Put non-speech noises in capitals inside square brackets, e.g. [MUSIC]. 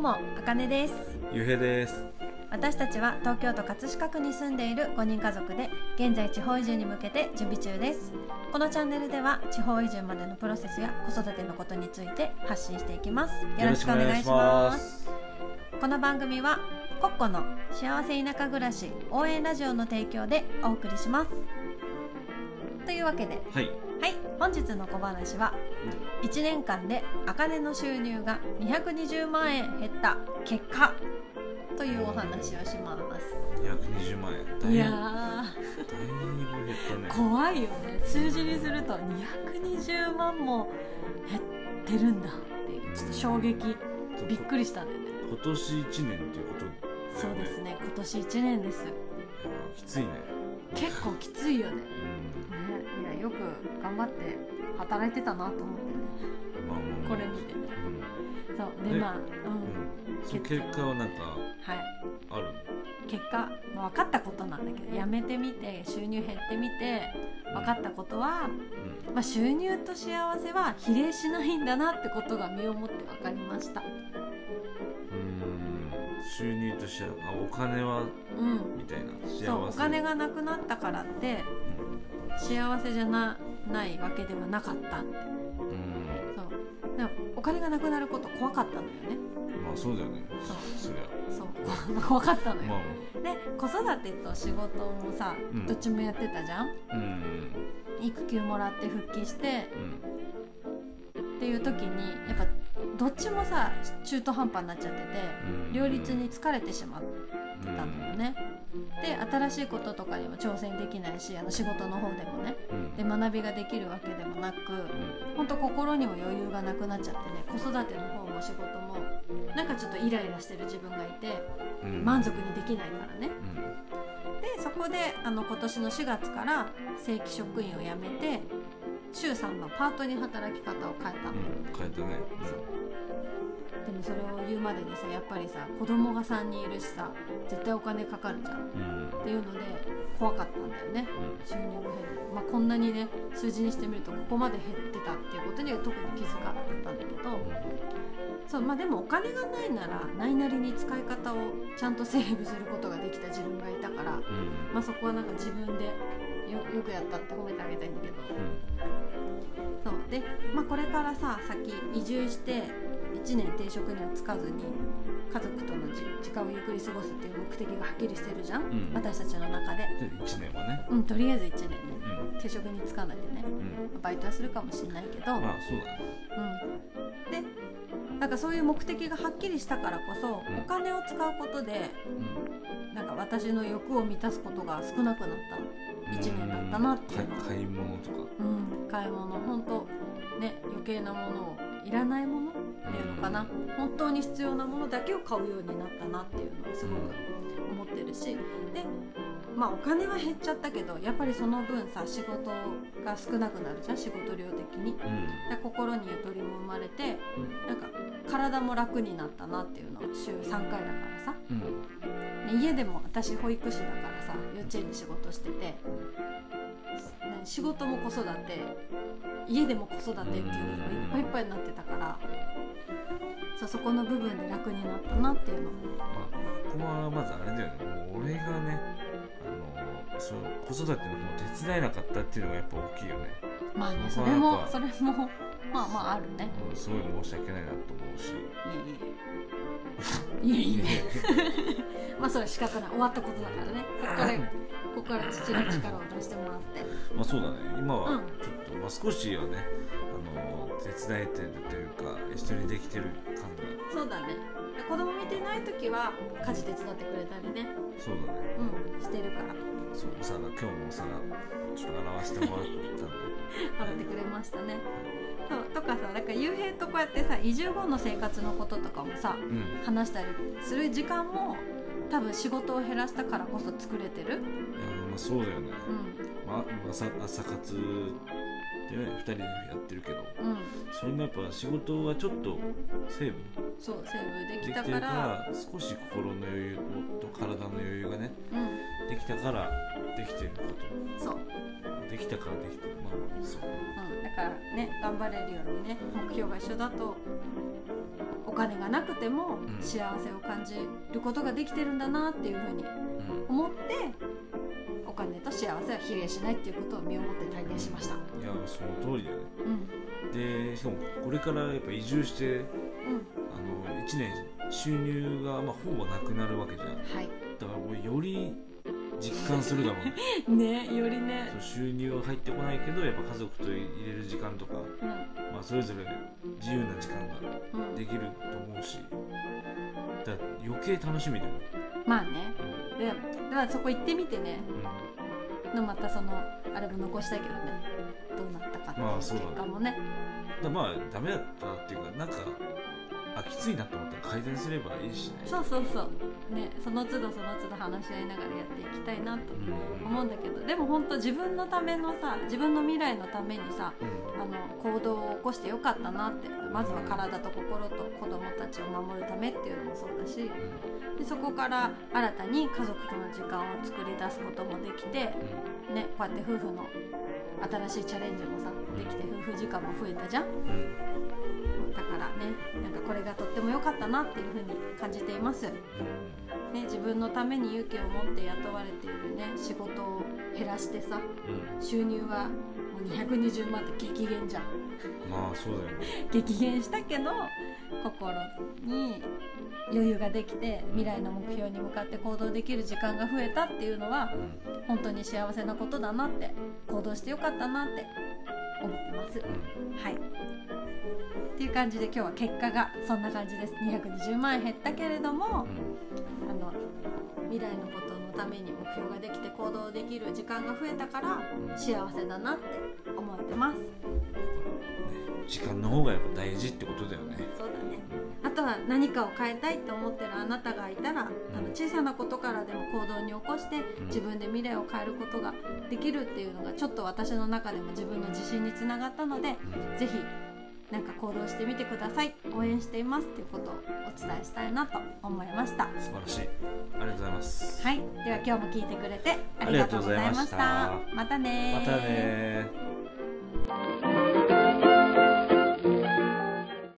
もあかねです。ゆうへいです。私たちは東京都葛飾区に住んでいる5人家族で現在地方移住に向けて準備中です。このチャンネルでは地方移住までのプロセスや子育てのことについて発信していきます。よろしくお願いします。この番組はコッコの幸せ田舎暮らし応援ラジオの提供でお送りしますというわけで。はい。はい。本日の小話は1年間で茜の収入が220万円減った結果というお話をします。220万円。だいぶいやだいぶ減ったね。ー怖いよね。数字にすると220万も減ってるんだっていう。ちょっと衝撃。びっくりしたんだよね。今年1年っていうことね。そうですね。今年1年です。きついね結構きついよね。ねうん。いやよく頑張って働いてたなと思ってね。まあまあこれ見てね。うん。そうでえまあうん。うん。その結果。はなんかはい。あるの？結果、まあ、分かったことなんだけど辞めてみて収入減ってみて分かったことは、うん。まあ、収入と幸せは比例しないんだなってことが身をもって分かりました。うん収入としてはあお金はうん。みたいな幸せ。そうお金がなくなったからって幸せじゃなないわけではなかったって。うん、うんそう。でもお金がなくなること怖かったのよね。まあそうだよね。そそりゃ。そう。[LAUGHS] 怖かったのよ、まあ。で子育てと仕事もさ、うん。どっちもやってたじゃん？うん。育休もらって復帰してうん。っていう時にやっぱどっちもさ中途半端になっちゃっててうん。両立に疲れてしまってたんだよね。で新しいこととかにも挑戦できないしあの仕事の方でもね。うん。で学びができるわけでもなく本当心にも余裕がなくなっちゃってね子育ての方も仕事もなんかちょっとイライラしてる自分がいてうん。満足にできないからね。うん。でそこであの今年の4月から正規職員を辞めて週3のパートに働き方を変えたの。うん。変えたねでもそれを言うまでにさやっぱりさ子供が3人いるしさ絶対お金かかるじゃん。っうん。うんていうので怖かったんだよね。収入が減る、まあ、こんなにね数字にしてみるとここまで減ってたっていうことには特に気づかなかったんだけど。そうまあでもお金がないならないなりに使い方をちゃんとセーブすることができた自分がいたから、うん。まあ、そこはなんか自分でよよくやったって褒めてあげたいんだけど。そう。で、まあ、これからさ先移住して1年定職には就かずに家族とのじ時間をゆっくり過ごすっていう目的がはっきりしてるじゃん、ん私たちの中で。で1年はね。うんとりあえず1年ね。うん。定職に就かないでね。うん。バイトはするかもしれないけど、まあそうだね。うん、でなんかそういう目的がはっきりしたからこそ、うん。お金を使うことでうん。なんか私の欲を満たすことが少なくなった。1年だったなっていうのは。買い買い物とか。うん、買い物。本当ね余計なものをいらないもの？っていうのかな、本当に必要なものだけを買うようになったなっていうのはすごく思ってるし。でまあお金は減っちゃったけどやっぱりその分さ仕事が少なくなるじゃん？仕事量的に。うん。で心にゆとりも生まれてうんなんか体も楽になったなっていうのは週3回だからさ、うん。ね家でも私保育士だからさ幼稚園で仕事してて、ね仕事も子育て家でも子育てっていうのがいっぱいいっぱいになってたからそうそこの部分で楽になったなっていうのまあここはまずあれだよね。もう俺がねあのその子育ての方を手伝えなかったっていうのがやっぱ大きいよね。まあねそれもそれもまあまああるね。うんすごい申し訳ないなと思うし。いえいえ。いえいえ。[LAUGHS] まあそれは仕方ない。終わったことだからね。ここからここから父の力を出してもらって。まあそうだね。今はうん。ちょっと、まあ、少しはねあの手伝えてるというか一緒にできてる感が。そうだね。で子供見てない時は家事手伝ってくれたりね。そうだね。うんしてるから。そうお皿今日もお皿ちょっと洗わせてもらったんで。[LAUGHS] 払ってくれましたね。そうとかさなんか幽閉とこうやってさ移住後の生活のこととかもさうん。話したりする時間も多分仕事を減らしたからこそ作れてる。いやまあそうだよね、うまあ、今朝朝活でね2人でやってるけど。んうん。それもやっぱ仕事がちょっとセーブ。そうセーブででききたかからら少し心の余裕と体の余裕がねうん。できたからでできてるこそう、とできたからできてる。まあまあそううん、だからね頑張れるようにね目標が一緒だとお金がなくてもん。幸せを感じることができてるんだなっていうふうにうん。思ってお金と幸せは比例しないっていうことを身をもって体現しました。いやその通りだよね。うん。でしかもこれからやっぱ移住してうん。あの1年収入がまあほぼなくなるわけじゃん。だはい。からもうより実感するだろう [LAUGHS] ねねよりね。そう収入は入ってこないけどやっぱ家族と入れる時間とか、うん。まあ、それぞれ自由な時間がうん。できると思うしだから余計楽しみだよね、まあね。でだからそこ行ってみてね。うん。のまたそのあれも残したいけどね。どうなったかっていうまあそうだね。結果もね。だからまあダメだったっていうかなんかあきついなと思ったら改善すればいいしね。そうそうそう。ねその都度その都度話し合いながらやっていきたいなとうん。思うんだけどでも本当自分のためのさ自分の未来のためにさうん。あの行動を起こしてよかったなってまずは体と心と子供たちを守るためっていうのもそうだしでそこから新たに家族との時間を作り出すこともできて、ね、こうやって夫婦の新しいチャレンジもさできて夫婦時間も増えたじゃんなんかこれがとっても良かったなっていうふうに感じています、ね、自分のために勇気を持って雇われているね仕事を減らしてさうん。収入はもう220万って激減じゃん。まあそうだよね。[LAUGHS] 激減したけど心に余裕ができて未来の目標に向かって行動できる時間が増えたっていうのはうん。本当に幸せなことだなって行動してよかったなって思ってます。はいっていう感じで今日は結果がそんな感じです。220万円減ったけれどもうん。あの未来のことのために目標ができて行動できる時間が増えたからうん。幸せだなって思ってます。ね時間の方がやっぱ大事ってことだよね。そうだね。あとは何かを変えたいと思ってるあなたがいたら、あの小さなことからでも行動に起こしてうん。自分で未来を変えることができるっていうのがちょっと私の中でも自分の自信につながったのでうん。ぜひなんか行動してみてください。応援していますっていうことをお伝えしたいなと思いました。素晴らしい。ありがとうございます。はい。では今日も聞いてくれてありがとうございました。ありがとうございました。またねまたね